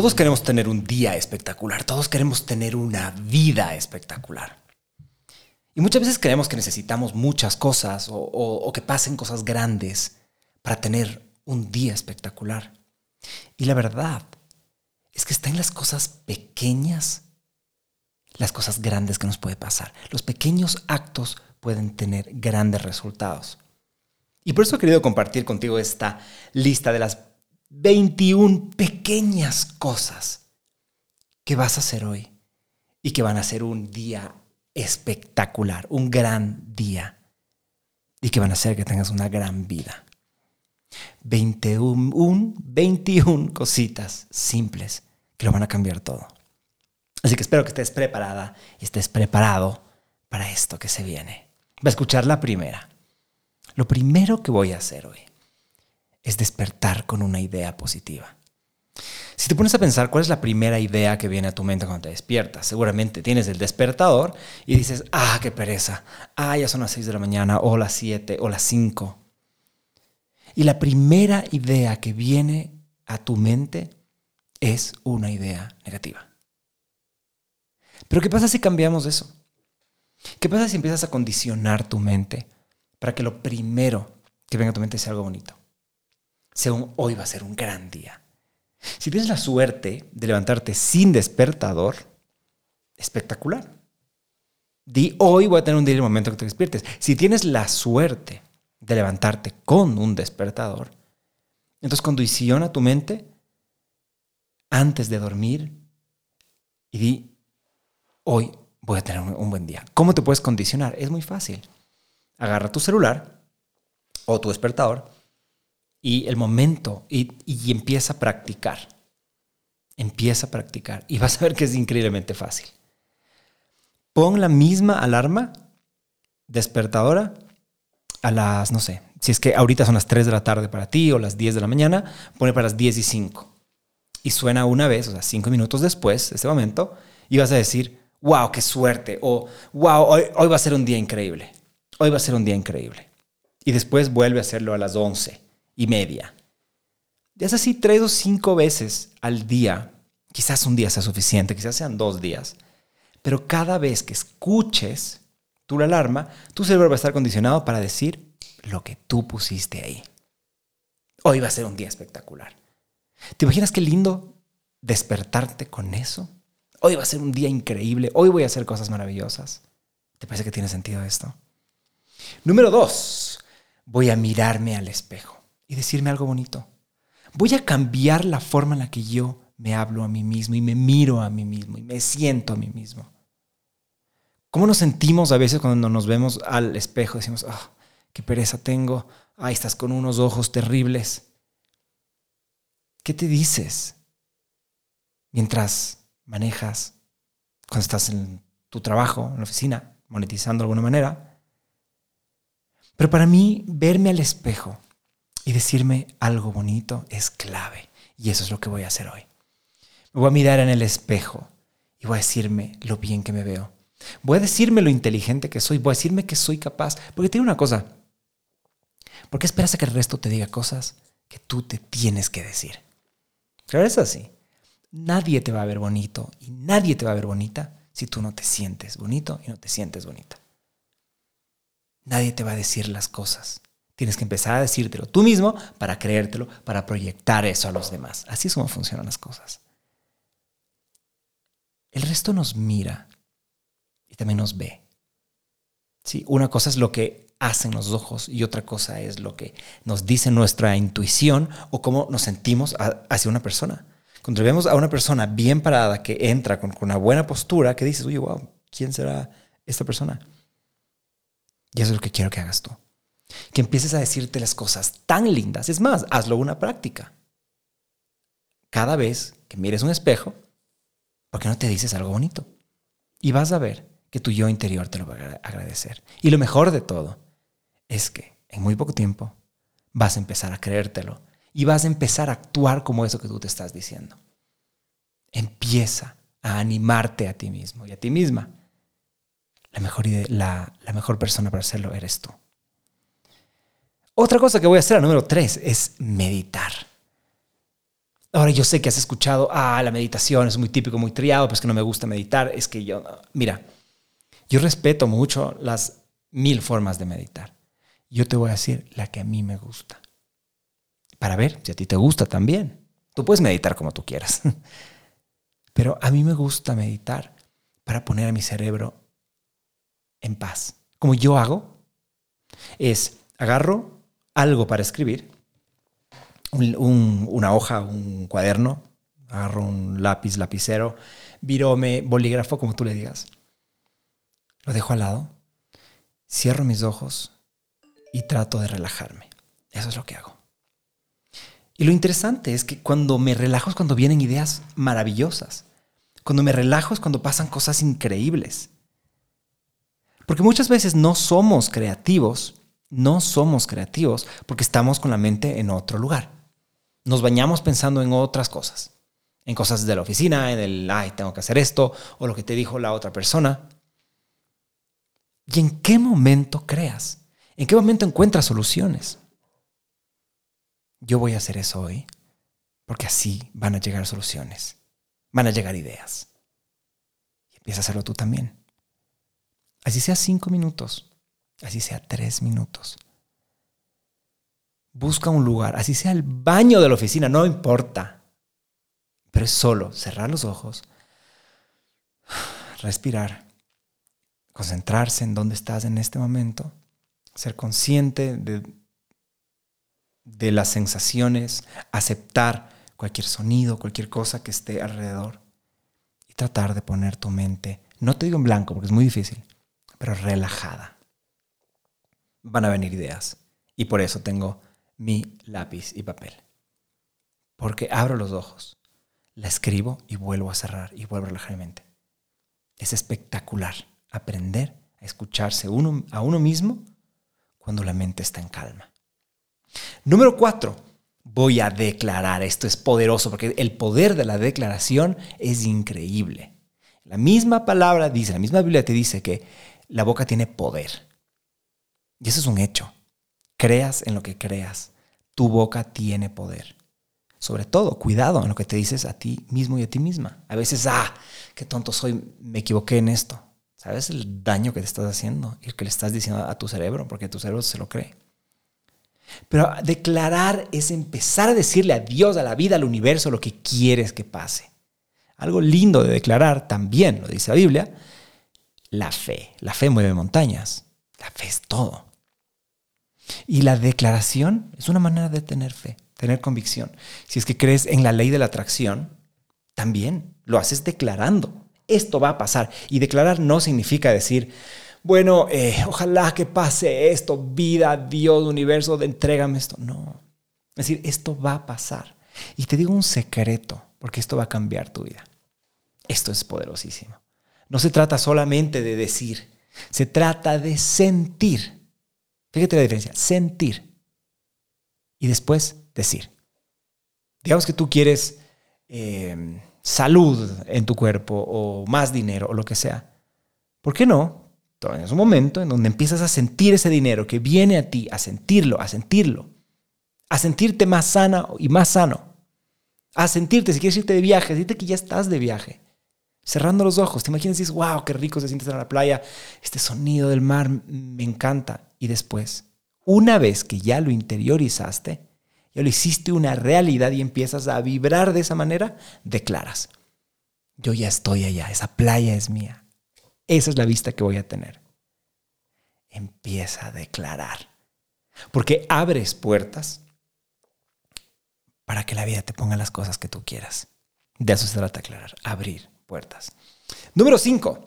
Todos queremos tener un día espectacular, todos queremos tener una vida espectacular. Y muchas veces creemos que necesitamos muchas cosas o, que pasen cosas grandes para tener un día espectacular. Y la verdad es que está en las cosas pequeñas, las cosas grandes que nos puede pasar. Los pequeños actos pueden tener grandes resultados. Y por eso he querido compartir contigo esta lista de las 21 pequeñas cosas que vas a hacer hoy y que van a ser un día espectacular, un gran día y que van a hacer que tengas una gran vida. 21, 21 cositas simples que lo van a cambiar todo. Así que espero que estés preparada y estés preparado para esto que se viene. Va a escuchar la primera. Lo primero que voy a hacer hoy es despertar con una idea positiva. Si te pones a pensar cuál es la primera idea que viene a tu mente cuando te despiertas, seguramente tienes el despertador y dices, ah, qué pereza, ah, ya son las 6 de la mañana, o las 7, o las 5. Y la primera idea que viene a tu mente es una idea negativa. Pero ¿qué pasa si cambiamos eso? ¿Qué pasa si empiezas a condicionar tu mente para que lo primero que venga a tu mente sea algo bonito? Según hoy va a ser un gran día. Si tienes la suerte de levantarte sin despertador, espectacular. Di hoy voy a tener un día en el momento que te despiertes. Si tienes la suerte de levantarte con un despertador, entonces condiciona tu mente antes de dormir y di hoy voy a tener un buen día. ¿Cómo te puedes condicionar? Es muy fácil. Agarra tu celular o tu despertador y el momento y, empieza a practicar. Empieza a practicar y vas a ver que es increíblemente fácil. Pon la misma alarma despertadora a las, no sé, si es que ahorita son las 3 de la tarde para ti o las 10 de la mañana, pone para las 10 y 5. Y suena una vez, o sea, 5 minutos después de ese momento, y vas a decir, wow, qué suerte, o wow, hoy, hoy va a ser un día increíble, hoy va a ser un día increíble. Y después vuelve a hacerlo a las 11 y media. Y es así tres o cinco veces al día. Quizás un día sea suficiente, quizás sean dos días. Pero cada vez que escuches tu alarma, tu cerebro va a estar condicionado para decir lo que tú pusiste ahí. Hoy va a ser un día espectacular. ¿Te imaginas qué lindo despertarte con eso? Hoy va a ser un día increíble. Hoy voy a hacer cosas maravillosas. ¿Te parece que tiene sentido esto? Número dos, voy a mirarme al espejo y decirme algo bonito. Voy a cambiar la forma en la que yo me hablo a mí mismo y me miro a mí mismo y me siento a mí mismo. ¿Cómo nos sentimos a veces cuando nos vemos al espejo? Decimos, oh, qué pereza tengo. Ay, estás con unos ojos terribles. ¿Qué te dices mientras manejas, cuando estás en tu trabajo, en la oficina, monetizando de alguna manera? Pero para mí, verme al espejo y decirme algo bonito es clave. Y eso es lo que voy a hacer hoy. Me voy a mirar en el espejo y voy a decirme lo bien que me veo. Voy a decirme lo inteligente que soy. Voy a decirme que soy capaz. Porque tiene una cosa. ¿Por qué esperas a que el resto te diga cosas que tú te tienes que decir? Claro, es así. Nadie te va a ver bonito y nadie te va a ver bonita si tú no te sientes bonito y no te sientes bonita. Nadie te va a decir las cosas. Tienes que empezar a decírtelo tú mismo para creértelo, para proyectar eso a los demás. Así es como funcionan las cosas. El resto nos mira y también nos ve. ¿Sí? Una cosa es lo que hacen los ojos y otra cosa es lo que nos dice nuestra intuición o cómo nos sentimos hacia una persona. Cuando vemos a una persona bien parada que entra con, con una buena postura, que dices, oye, wow, ¿quién será esta persona? Y eso es lo que quiero que hagas tú que empieces a decirte las cosas tan lindas. Es más, hazlo una práctica. Cada vez que mires un espejo, ¿por qué no te dices algo bonito? Y vas a ver que tu yo interior te lo va a agradecer. Y lo mejor de todo es que en muy poco tiempo vas a empezar a creértelo y vas a empezar a actuar como eso que tú te estás diciendo. Empieza a animarte a ti mismo y a ti misma. La mejor, la mejor persona para hacerlo eres tú. Otra cosa que voy a hacer, a número tres, es meditar. Ahora yo sé que has escuchado, ah, la meditación es muy típico, muy triado, pues que no me gusta meditar. Es que yo, mira, yo respeto mucho las mil formas de meditar. Yo te voy a decir la que a mí me gusta. Para ver si a ti te gusta también. Tú puedes meditar como tú quieras. Pero a mí me gusta meditar para poner a mi cerebro en paz. Como yo hago, es agarro algo para escribir, una hoja, un cuaderno, agarro un lápiz, lapicero, virome, bolígrafo, como tú le digas. Lo dejo al lado, cierro mis ojos y trato de relajarme. Eso es lo que hago. Y lo interesante es que cuando me relajo es cuando vienen ideas maravillosas. Cuando me relajo es cuando pasan cosas increíbles. Porque muchas veces no somos creativos, no somos creativos porque estamos con la mente en otro lugar. Nos bañamos pensando en otras cosas, en cosas de la oficina, en el, ay, tengo que hacer esto, o lo que te dijo la otra persona. ¿Y en qué momento creas? ¿En qué momento encuentras soluciones? Yo voy a hacer eso hoy, porque así van a llegar soluciones, van a llegar ideas. Y empieza a hacerlo tú también. Así sea cinco minutos, así sea tres minutos. Busca un lugar, así sea el baño de la oficina, no importa. Pero es solo cerrar los ojos, respirar, concentrarse en dónde estás en este momento, ser consciente de, de las sensaciones, aceptar cualquier sonido, cualquier cosa que esté alrededor y tratar de poner tu mente, no te digo en blanco porque es muy difícil, pero relajada. Van a venir ideas. Y por eso tengo mi lápiz y papel. Porque abro los ojos, la escribo y vuelvo a cerrar y vuelvo a relajar mi mente. Es espectacular aprender a escucharse uno, a uno mismo cuando la mente está en calma. Número cuatro, voy a declarar. Esto es poderoso porque el poder de la declaración es increíble. La misma palabra dice, la misma Biblia te dice que la boca tiene poder. Y eso es un hecho. Creas en lo que creas. Tu boca tiene poder. Sobre todo, cuidado en lo que te dices a ti mismo y a ti misma. A veces, ah, qué tonto soy, me equivoqué en esto. ¿Sabes el daño que te estás haciendo y el que le estás diciendo a tu cerebro? Porque tu cerebro se lo cree. Pero declarar es empezar a decirle a Dios, a la vida, al universo, lo que quieres que pase. Algo lindo de declarar también, lo dice la Biblia, la fe. La fe mueve montañas. La fe es todo. Y la declaración es una manera de tener fe, tener convicción. Si es que crees en la ley de la atracción, también lo haces declarando. Esto va a pasar. Y declarar no significa decir, bueno, eh, ojalá que pase esto, vida, Dios, universo, entrégame esto. No. Es decir, esto va a pasar. Y te digo un secreto, porque esto va a cambiar tu vida. Esto es poderosísimo. No se trata solamente de decir, se trata de sentir. Fíjate la diferencia, sentir y después decir. Digamos que tú quieres eh, salud en tu cuerpo o más dinero o lo que sea. ¿Por qué no? Es un momento en donde empiezas a sentir ese dinero que viene a ti, a sentirlo, a sentirlo, a sentirte más sana y más sano, a sentirte, si quieres irte de viaje, decirte que ya estás de viaje, cerrando los ojos. Te imaginas y dices, wow, qué rico se siente estar en la playa, este sonido del mar me encanta. Y después, una vez que ya lo interiorizaste, ya lo hiciste una realidad y empiezas a vibrar de esa manera, declaras, yo ya estoy allá, esa playa es mía. Esa es la vista que voy a tener. Empieza a declarar. Porque abres puertas para que la vida te ponga las cosas que tú quieras. De eso se trata declarar, abrir puertas. Número 5.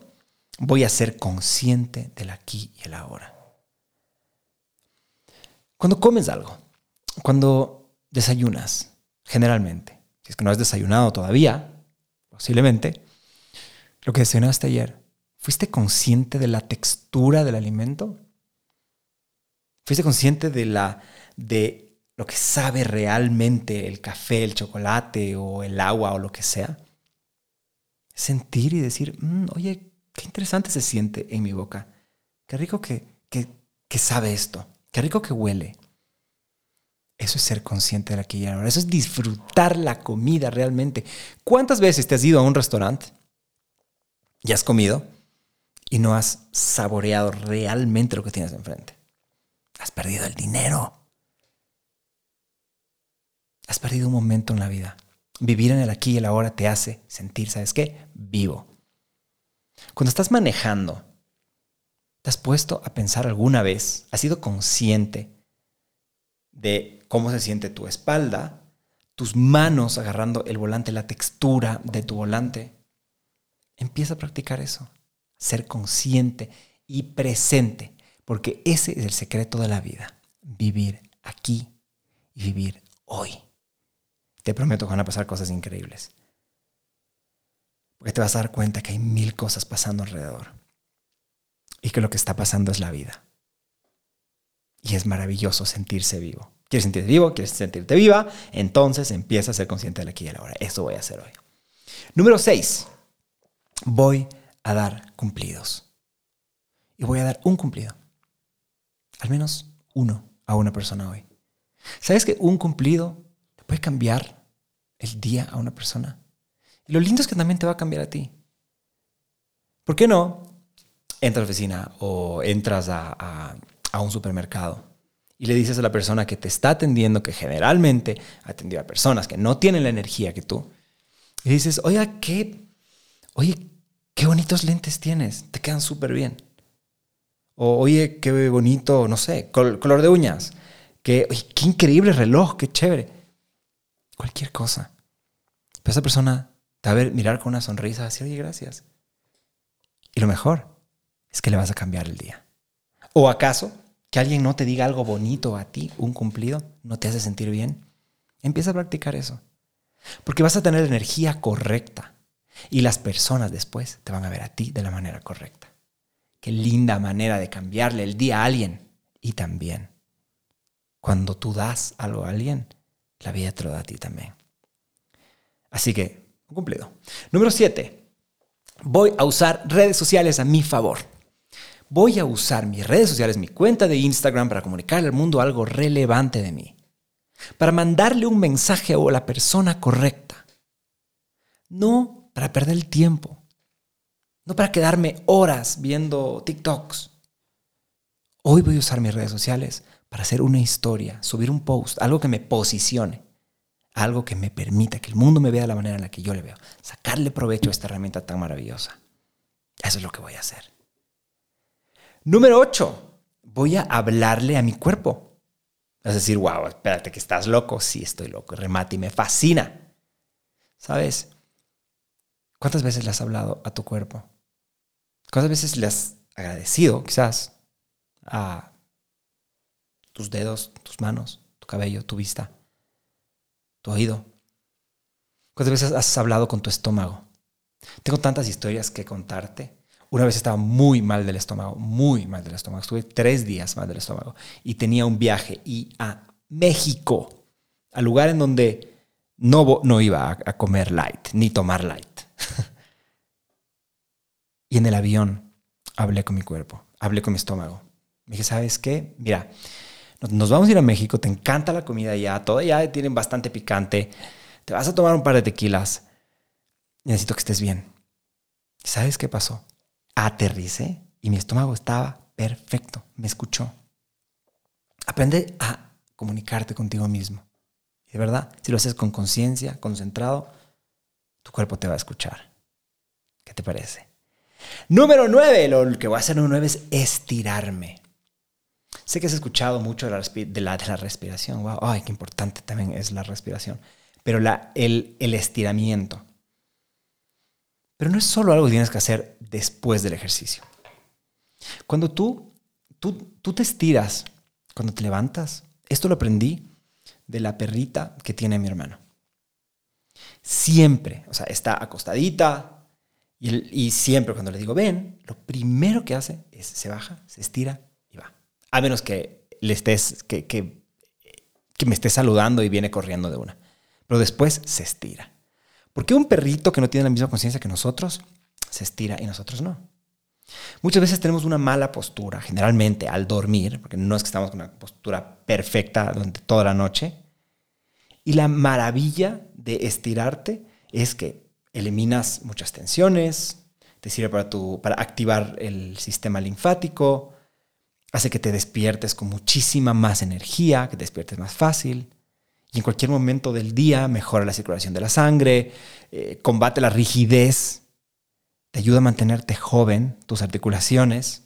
Voy a ser consciente del aquí y el ahora. Cuando comes algo, cuando desayunas, generalmente, si es que no has desayunado todavía, posiblemente, lo que desayunaste ayer, ¿fuiste consciente de la textura del alimento? ¿Fuiste consciente de la de lo que sabe realmente el café, el chocolate o el agua o lo que sea? Sentir y decir, mm, oye, qué interesante se siente en mi boca. Qué rico que, que, que sabe esto. Qué rico que huele. Eso es ser consciente de la y ahora. Eso es disfrutar la comida realmente. ¿Cuántas veces te has ido a un restaurante y has comido y no has saboreado realmente lo que tienes enfrente? Has perdido el dinero. Has perdido un momento en la vida. Vivir en el aquí y el ahora te hace sentir, ¿sabes qué? Vivo. Cuando estás manejando, ¿te has puesto a pensar alguna vez? ¿Has sido consciente de cómo se siente tu espalda, tus manos agarrando el volante, la textura de tu volante? Empieza a practicar eso. Ser consciente y presente, porque ese es el secreto de la vida. Vivir aquí y vivir hoy. Te prometo que van a pasar cosas increíbles. Porque te vas a dar cuenta que hay mil cosas pasando alrededor. Y que lo que está pasando es la vida. Y es maravilloso sentirse vivo. ¿Quieres sentirte vivo? ¿Quieres sentirte viva? Entonces empieza a ser consciente del aquí y de la hora. Eso voy a hacer hoy. Número 6. Voy a dar cumplidos. Y voy a dar un cumplido. Al menos uno a una persona hoy. ¿Sabes que un cumplido puede cambiar el día a una persona? Lo lindo es que también te va a cambiar a ti. ¿Por qué no? Entras a la oficina o entras a, un supermercado y le dices a la persona que te está atendiendo, que generalmente atendió a personas que no tienen la energía que tú, y dices, oye, qué, oye, qué bonitos lentes tienes, te quedan súper bien. O oye, qué bonito, no sé, color de uñas. Que, qué increíble reloj, qué chévere. Cualquier cosa. Pero esa persona te va a mirar con una sonrisa, así, oye, gracias. Y lo mejor es que le vas a cambiar el día. ¿O acaso que alguien no te diga algo bonito a ti, un cumplido, no te hace sentir bien? Empieza a practicar eso. Porque vas a tener la energía correcta. Y las personas después te van a ver a ti de la manera correcta. Qué linda manera de cambiarle el día a alguien. Y también, cuando tú das algo a alguien, la vida te lo da a ti también. Así que cumplido. Número 7. Voy a usar redes sociales a mi favor. Voy a usar mis redes sociales, mi cuenta de Instagram para comunicarle al mundo algo relevante de mí. Para mandarle un mensaje a la persona correcta. No para perder el tiempo. No para quedarme horas viendo TikToks. Hoy voy a usar mis redes sociales para hacer una historia, subir un post, algo que me posicione algo que me permita que el mundo me vea de la manera en la que yo le veo, sacarle provecho a esta herramienta tan maravillosa. Eso es lo que voy a hacer. Número 8. Voy a hablarle a mi cuerpo. A decir, wow, espérate que estás loco. Sí, estoy loco. Remate y me fascina. ¿Sabes? ¿Cuántas veces le has hablado a tu cuerpo? ¿Cuántas veces le has agradecido, quizás, a tus dedos, tus manos, tu cabello, tu vista? Tu oído? ¿Cuántas veces has hablado con tu estómago? Tengo tantas historias que contarte. Una vez estaba muy mal del estómago, muy mal del estómago. Estuve tres días mal del estómago y tenía un viaje y a México, al lugar en donde no, no iba a, a comer light ni tomar light. y en el avión hablé con mi cuerpo, hablé con mi estómago. Me dije, ¿sabes qué? Mira, nos vamos a ir a México, te encanta la comida allá, todo ya tienen bastante picante, te vas a tomar un par de tequilas, necesito que estés bien. ¿Sabes qué pasó? Aterricé y mi estómago estaba perfecto, me escuchó. Aprende a comunicarte contigo mismo. De verdad, si lo haces con conciencia, concentrado, tu cuerpo te va a escuchar. ¿Qué te parece? Número 9, lo que voy a hacer número 9 es estirarme. Sé que has escuchado mucho de la, de la, respiración. Wow, ay, qué importante también es la respiración. Pero la, el, el estiramiento. Pero no es solo algo que tienes que hacer después del ejercicio. Cuando tú, tú, tú te estiras, cuando te levantas, esto lo aprendí de la perrita que tiene mi hermano. Siempre, o sea, está acostadita y siempre cuando le digo ven, lo primero que hace es se baja, se estira a menos que le estés, que, que, me esté saludando y viene corriendo de una. Pero después se estira. ¿Por qué un perrito que no tiene la misma conciencia que nosotros se estira y nosotros no? Muchas veces tenemos una mala postura, generalmente al dormir, porque no es que estamos con una postura perfecta durante toda la noche. Y la maravilla de estirarte es que eliminas muchas tensiones, te sirve para, tu, para activar el sistema linfático, hace que te despiertes con muchísima más energía, que te despiertes más fácil. Y en cualquier momento del día mejora la circulación de la sangre, eh, combate la rigidez te ayuda a mantenerte joven, tus articulaciones,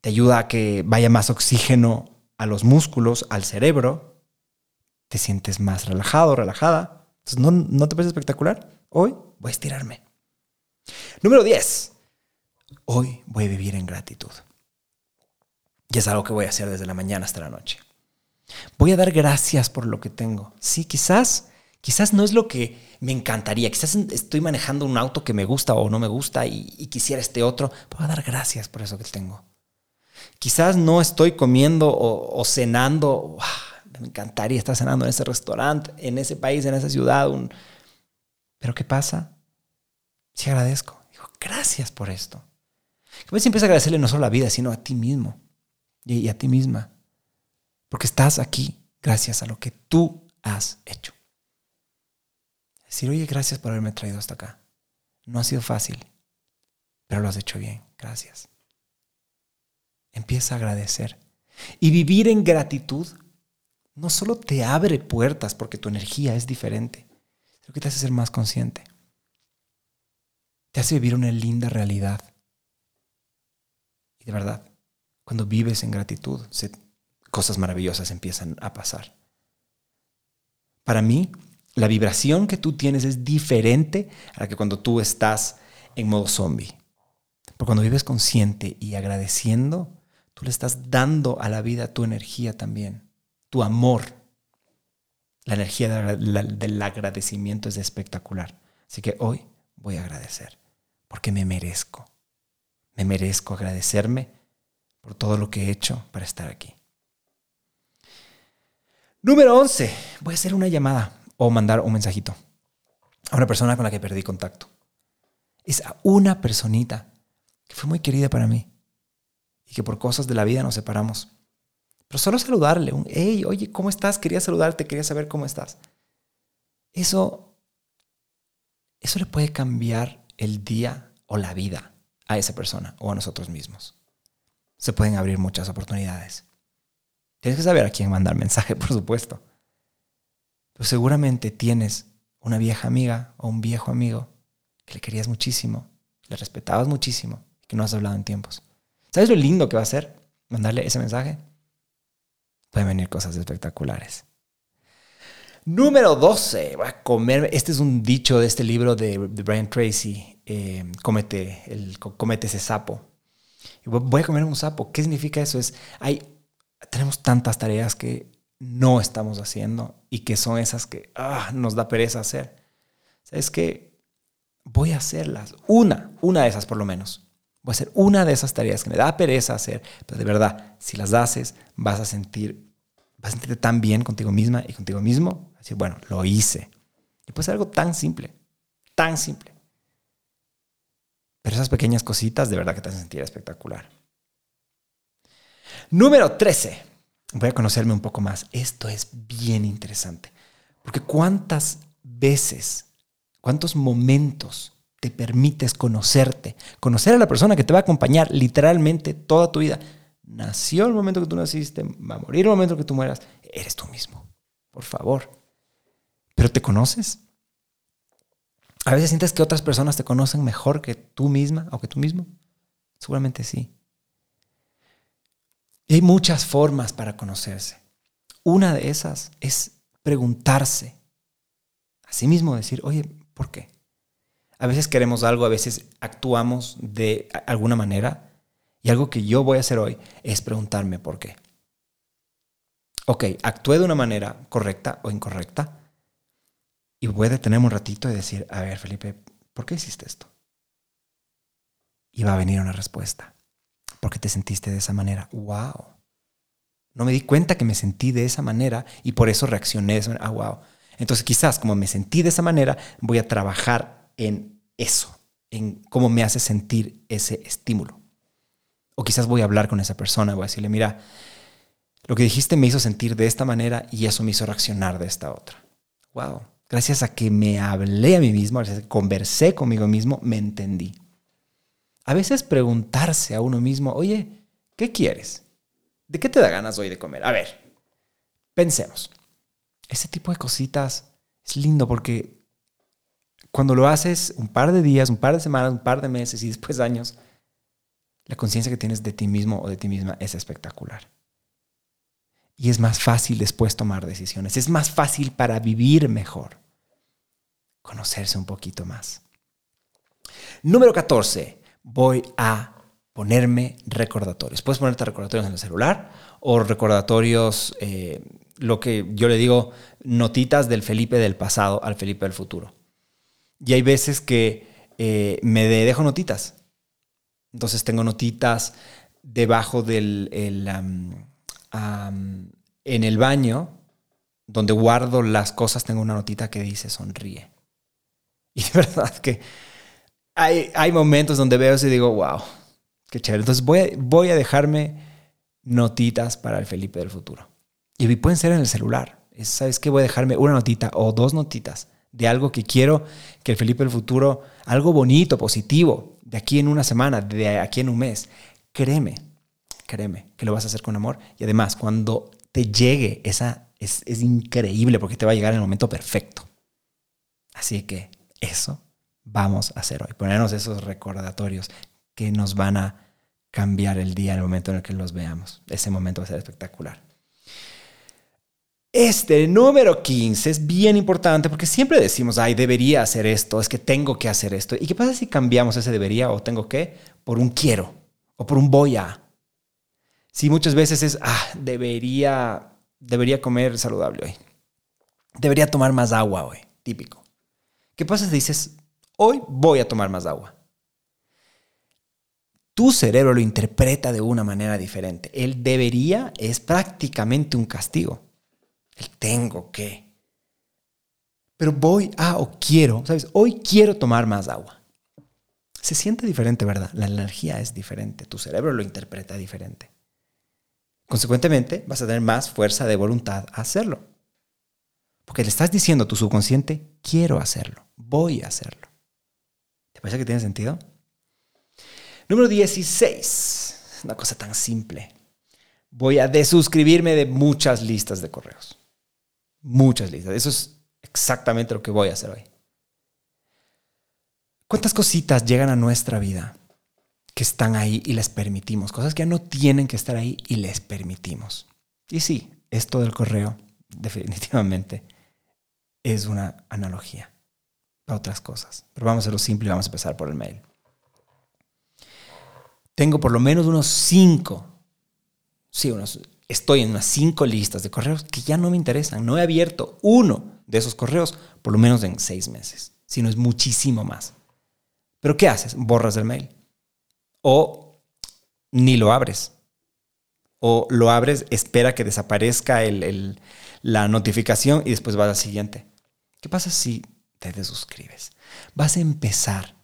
te ayuda a que vaya más oxígeno a los músculos, al cerebro, te sientes más relajado, relajada. Entonces, ¿no, ¿no te parece espectacular? Hoy voy a estirarme. Número 10. Hoy voy a vivir en gratitud. Y es algo que voy a hacer desde la mañana hasta la noche. Voy a dar gracias por lo que tengo. Sí, quizás Quizás no es lo que me encantaría, quizás estoy manejando un auto que me gusta o no me gusta y, quisiera este otro, puedo dar gracias por eso que tengo. Quizás no estoy comiendo o, cenando, me encantaría estar cenando en ese restaurante, en ese país, en esa ciudad, pero ¿qué pasa? Si agradezco, digo, gracias por esto. A veces empieza a agradecerle no solo a la vida, sino a ti mismo y a ti misma. Porque estás aquí gracias a lo que tú has hecho. Decir, oye, gracias por haberme traído hasta acá. No ha sido fácil, pero lo has hecho bien. Gracias. Empieza a agradecer. Y vivir en gratitud no solo te abre puertas porque tu energía es diferente, sino que te hace ser más consciente. Te hace vivir una linda realidad. Y de verdad, cuando vives en gratitud, cosas maravillosas empiezan a pasar. Para mí, la vibración que tú tienes es diferente a la que cuando tú estás en modo zombie. Porque cuando vives consciente y agradeciendo, tú le estás dando a la vida tu energía también, tu amor. La energía del agradecimiento es espectacular. Así que hoy voy a agradecer, porque me merezco. Me merezco agradecerme por todo lo que he hecho para estar aquí. Número 11. Voy a hacer una llamada o mandar un mensajito a una persona con la que perdí contacto. Es a una personita que fue muy querida para mí y que por cosas de la vida nos separamos. Pero solo saludarle, un, hey, oye, ¿cómo estás? Quería saludarte, quería saber cómo estás. Eso, eso le puede cambiar el día o la vida a esa persona o a nosotros mismos. Se pueden abrir muchas oportunidades. Tienes que saber a quién mandar mensaje, por supuesto. Pero seguramente tienes una vieja amiga o un viejo amigo que le querías muchísimo, le respetabas muchísimo que no has hablado en tiempos. ¿Sabes lo lindo que va a ser mandarle ese mensaje? Pueden venir cosas espectaculares. Número 12. Voy a comer. Este es un dicho de este libro de, Brian Tracy. Eh, el, comete ese sapo. Voy a comer un sapo. ¿Qué significa eso? Es, hay, tenemos tantas tareas que no estamos haciendo y que son esas que ah, nos da pereza hacer. ¿Sabes qué? Voy a hacerlas. Una, una de esas por lo menos. Voy a hacer una de esas tareas que me da pereza hacer, pero de verdad, si las haces, vas a sentir, vas a sentirte tan bien contigo misma y contigo mismo. Así, bueno, lo hice. Y puede ser algo tan simple, tan simple. Pero esas pequeñas cositas de verdad que te hacen sentir espectacular. Número 13 voy a conocerme un poco más. Esto es bien interesante, porque cuántas veces, cuántos momentos te permites conocerte, conocer a la persona que te va a acompañar literalmente toda tu vida. Nació el momento que tú naciste, va a morir el momento que tú mueras, eres tú mismo, por favor. Pero te conoces. A veces sientes que otras personas te conocen mejor que tú misma o que tú mismo. Seguramente sí. Hay muchas formas para conocerse. Una de esas es preguntarse a sí mismo, decir, oye, ¿por qué? A veces queremos algo, a veces actuamos de alguna manera y algo que yo voy a hacer hoy es preguntarme por qué. Ok, actué de una manera correcta o incorrecta y voy a un ratito y decir, a ver, Felipe, ¿por qué hiciste esto? Y va a venir una respuesta porque te sentiste de esa manera. ¡Wow! No me di cuenta que me sentí de esa manera y por eso reaccioné. ¡Ah, wow! Entonces quizás como me sentí de esa manera, voy a trabajar en eso. en cómo me hace sentir ese estímulo. O quizás voy a hablar con esa persona, voy a decirle, mira, lo que dijiste me hizo sentir de esta manera y eso me hizo reaccionar de esta otra. Wow. Gracias a que me hablé a mí mismo, gracias a que conversé conmigo mismo, me entendí. A veces preguntarse a uno mismo, oye, ¿qué quieres? ¿De qué te da ganas hoy de comer? A ver, pensemos. Ese tipo de cositas es lindo porque cuando lo haces un par de días, un par de semanas, un par de meses y después años, la conciencia que tienes de ti mismo o de ti misma es espectacular. Y es más fácil después tomar decisiones. Es más fácil para vivir mejor. Conocerse un poquito más. Número 14. Voy a ponerme recordatorios. Puedes ponerte recordatorios en el celular o recordatorios, eh, lo que yo le digo, notitas del Felipe del pasado al Felipe del futuro. Y hay veces que eh, me dejo notitas. Entonces tengo notitas debajo del en el baño, donde guardo las cosas, tengo una notita que dice sonríe. Y de verdad que hay, hay momentos donde veo eso y digo, wow, qué chévere. Entonces voy a, voy a dejarme notitas para el Felipe del futuro. Y pueden ser en el celular. ¿Sabes qué? Voy a dejarme una notita o dos notitas de algo que quiero que el Felipe del futuro, algo bonito, positivo, de aquí en una semana, de aquí en un mes. Créeme, créeme que lo vas a hacer con amor. Y además, cuando te llegue esa, es, es increíble porque te va a llegar en el momento perfecto. Así que eso vamos a hacer hoy, ponernos esos recordatorios que nos van a cambiar el día en el momento en el que los veamos. Ese momento va a ser espectacular. Este número 15 es bien importante porque siempre decimos, ay, debería hacer esto, es que tengo que hacer esto. ¿Y qué pasa si cambiamos ese debería o tengo que por un quiero o por un voy a? Si muchas veces es, ah, debería, debería comer saludable hoy. Debería tomar más agua hoy, típico. ¿Qué pasa si dices, hoy voy a tomar más agua? Tu cerebro lo interpreta de una manera diferente. El debería es prácticamente un castigo. El tengo que. Pero voy a o quiero, ¿sabes? Hoy quiero tomar más agua. Se siente diferente, ¿verdad? La energía es diferente. Tu cerebro lo interpreta diferente. Consecuentemente, vas a tener más fuerza de voluntad a hacerlo. Porque le estás diciendo a tu subconsciente, quiero hacerlo, voy a hacerlo. ¿Te parece que tiene sentido? Número 16. Una cosa tan simple. Voy a desuscribirme de muchas listas de correos. Muchas listas. Eso es exactamente lo que voy a hacer hoy. ¿Cuántas cositas llegan a nuestra vida que están ahí y les permitimos, cosas que ya no tienen que estar ahí y les permitimos. Y sí, esto del correo definitivamente es una analogía para otras cosas. Pero vamos a hacerlo simple y vamos a empezar por el mail. Tengo por lo menos unos cinco, sí, unos, estoy en unas cinco listas de correos que ya no me interesan. No he abierto uno de esos correos por lo menos en seis meses, si no es muchísimo más. Pero ¿qué haces? Borras el mail o ni lo abres. O lo abres, espera que desaparezca la notificación y después vas al siguiente. ¿Qué pasa si te desuscribes? Vas a empezar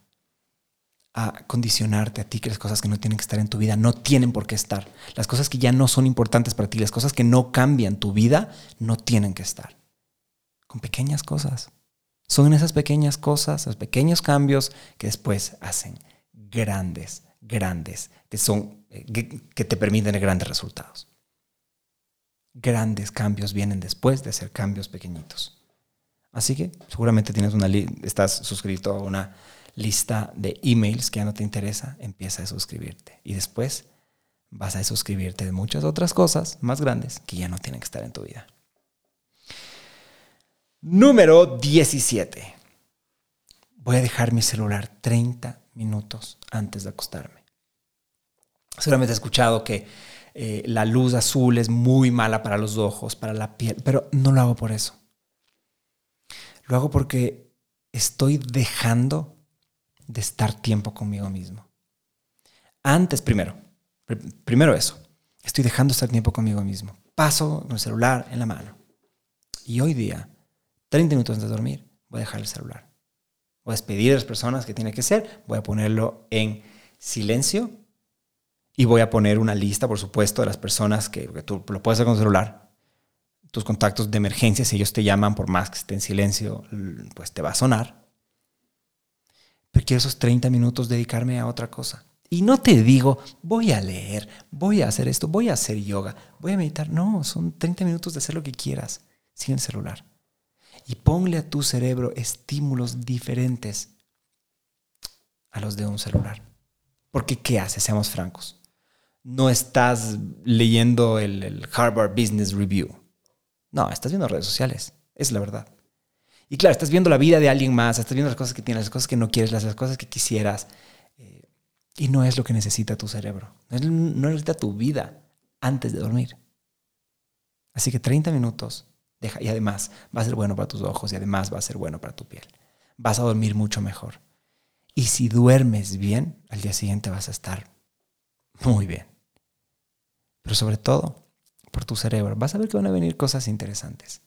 a condicionarte a ti que las cosas que no tienen que estar en tu vida no tienen por qué estar. Las cosas que ya no son importantes para ti, las cosas que no cambian tu vida, no tienen que estar. Con pequeñas cosas. Son esas pequeñas cosas, esos pequeños cambios que después hacen grandes grandes, que, son, eh, que, te permiten grandes resultados. Grandes cambios vienen después de hacer cambios pequeñitos. Así que seguramente tienes una estás suscrito a una lista de emails que ya no te interesa, empieza a suscribirte. Y después vas a suscribirte de muchas otras cosas más grandes que ya no tienen que estar en tu vida. Número 17. Voy a dejar mi celular 30 minutos antes de acostarme. Seguramente he escuchado que eh, la luz azul es muy mala para los ojos, para la piel, pero no lo hago por eso. Lo hago porque estoy dejando de estar tiempo conmigo mismo. Antes, primero, primero eso, estoy dejando de estar tiempo conmigo mismo. Paso con el celular en la mano. Y hoy día, 30 minutos antes de dormir, voy a dejar el celular. A despedir a las personas que tiene que ser. Voy a ponerlo en silencio. Y voy a poner una lista, por supuesto, de las personas que, tú lo puedes hacer con celular. Tus contactos de emergencia, si ellos te llaman, por más que esté en silencio, pues te va a sonar. Pero quiero esos 30 minutos dedicarme a otra cosa. Y no te digo, voy a leer, voy a hacer esto, voy a hacer yoga, voy a meditar. No, son 30 minutos de hacer lo que quieras sin el celular. Y ponle a tu cerebro estímulos diferentes a los de un celular. Porque ¿qué haces? Seamos francos. No estás leyendo el, Harvard Business Review. No, estás viendo redes sociales. Es la verdad. Y claro, estás viendo la vida de alguien más, estás viendo las cosas que tienes, las cosas que no quieres, las cosas que quisieras. Y no es lo que necesita tu cerebro. No necesita tu vida antes de dormir. Así que 30 minutos deja, y además va a ser bueno para tus ojos y además va a ser bueno para tu piel. Vas a dormir mucho mejor. Y si duermes bien, al día siguiente vas a estar muy bien. Pero sobre todo, por tu cerebro, vas a ver que van a venir cosas interesantes.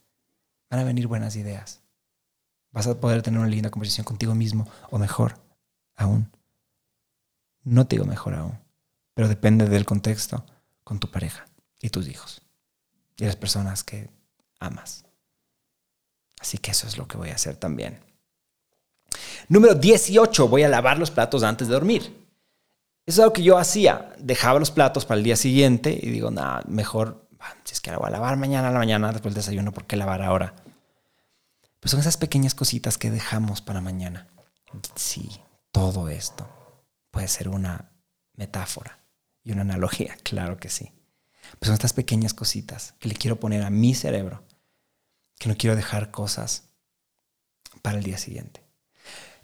Van a venir buenas ideas. Vas a poder tener una linda conversación contigo mismo o mejor aún no te digo mejor aún, pero depende del contexto con tu pareja y tus hijos y las personas que amas. Así que eso es lo que voy a hacer también. Número 18, voy a lavar los platos antes de dormir. Eso es algo que yo hacía. Dejaba los platos para el día siguiente y digo, nada, mejor, si es que la voy a lavar mañana a la mañana después del desayuno, ¿por qué lavar ahora? Pues son esas pequeñas cositas que dejamos para mañana. Sí, todo esto puede ser una metáfora y una analogía, claro que sí. Pues son estas pequeñas cositas que le quiero poner a mi cerebro, que no quiero dejar cosas para el día siguiente.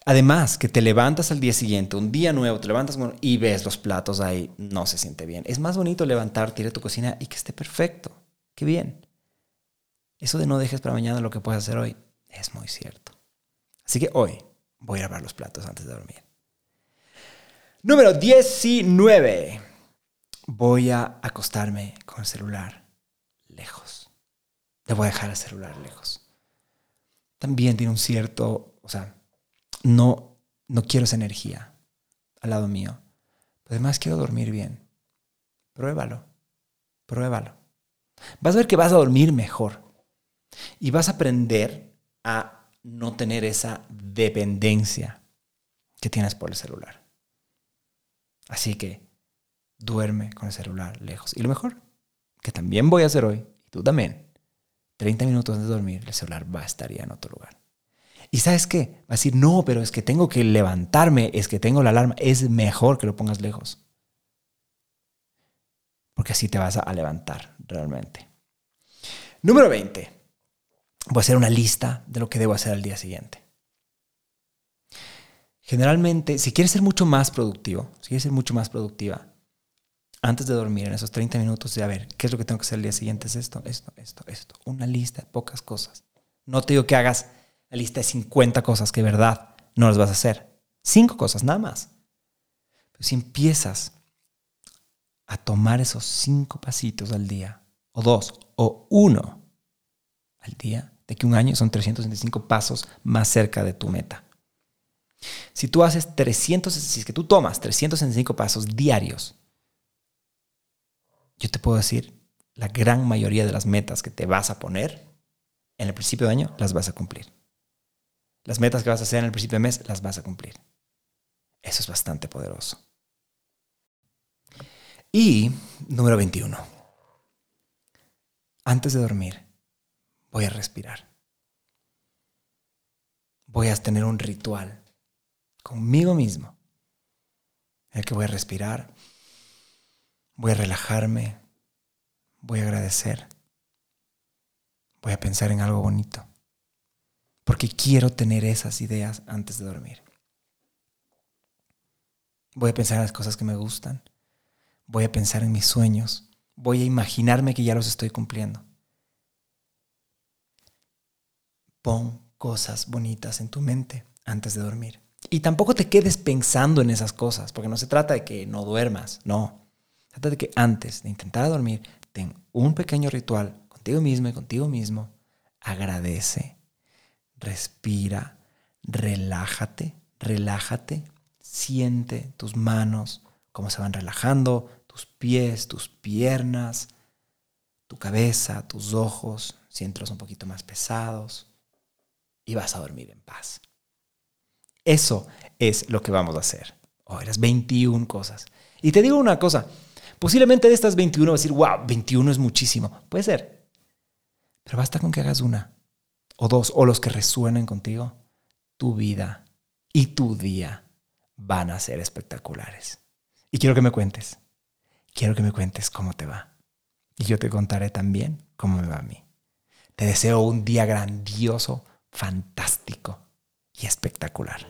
Además, que te levantas al día siguiente, un día nuevo, te levantas y ves los platos ahí, no se siente bien. Es más bonito levantarte, ir a tu cocina y que esté perfecto. Qué bien. Eso de no dejes para mañana lo que puedes hacer hoy es muy cierto. Así que hoy voy a lavar los platos antes de dormir. Número 19. Voy a acostarme con el celular lejos. Le voy a dejar el celular lejos. También tiene un cierto, o sea, no, no quiero esa energía al lado mío. además quiero dormir bien. Pruébalo, pruébalo. Vas a ver que vas a dormir mejor. Y vas a aprender a no tener esa dependencia que tienes por el celular. Así que duerme con el celular lejos. Y lo mejor, que también voy a hacer hoy, y tú también, 30 minutos antes de dormir, el celular va a en otro lugar. Y sabes qué? Va a decir, no, pero es que tengo que levantarme, es que tengo la alarma, es mejor que lo pongas lejos. Porque así te vas a levantar realmente. Número 20. Voy a hacer una lista de lo que debo hacer al día siguiente. Generalmente, si quieres ser mucho más productivo, si quieres ser mucho más productiva, antes de dormir, en esos 30 minutos, de a ver, ¿qué es lo que tengo que hacer el día siguiente? Es esto, esto, esto, esto. Una lista de pocas cosas. No te digo que hagas la lista de 50 cosas que de verdad no las vas a hacer. Cinco cosas, nada más. Pero si empiezas a tomar esos cinco pasitos al día, o dos, o uno al día, de que un año son 365 pasos más cerca de tu meta. Si tú haces 300, si es que tú tomas 365 pasos diarios, yo te puedo decir, la gran mayoría de las metas que te vas a poner en el principio de año las vas a cumplir. Las metas que vas a hacer en el principio de mes las vas a cumplir. Eso es bastante poderoso. Y número 21. Antes de dormir, voy a respirar. Voy a tener un ritual conmigo mismo, en el que voy a respirar, voy a relajarme, voy a agradecer, voy a pensar en algo bonito, porque quiero tener esas ideas antes de dormir. Voy a pensar en las cosas que me gustan, voy a pensar en mis sueños, voy a imaginarme que ya los estoy cumpliendo. Pon cosas bonitas en tu mente antes de dormir. Y tampoco te quedes pensando en esas cosas, porque no se trata de que no duermas, no. Trata de que antes de intentar dormir, ten un pequeño ritual contigo mismo y contigo mismo. Agradece, respira, relájate, relájate, siente tus manos, cómo se van relajando, tus pies, tus piernas, tu cabeza, tus ojos, siéntelos un poquito más pesados y vas a dormir en paz. Eso es lo que vamos a hacer. Oh, eras 21 cosas. Y te digo una cosa, posiblemente de estas 21 vas a decir, wow, 21 es muchísimo. Puede ser. Pero basta con que hagas una o dos o los que resuenen contigo. Tu vida y tu día van a ser espectaculares. Y quiero que me cuentes. Quiero que me cuentes cómo te va. Y yo te contaré también cómo me va a mí. Te deseo un día grandioso, fantástico y espectacular.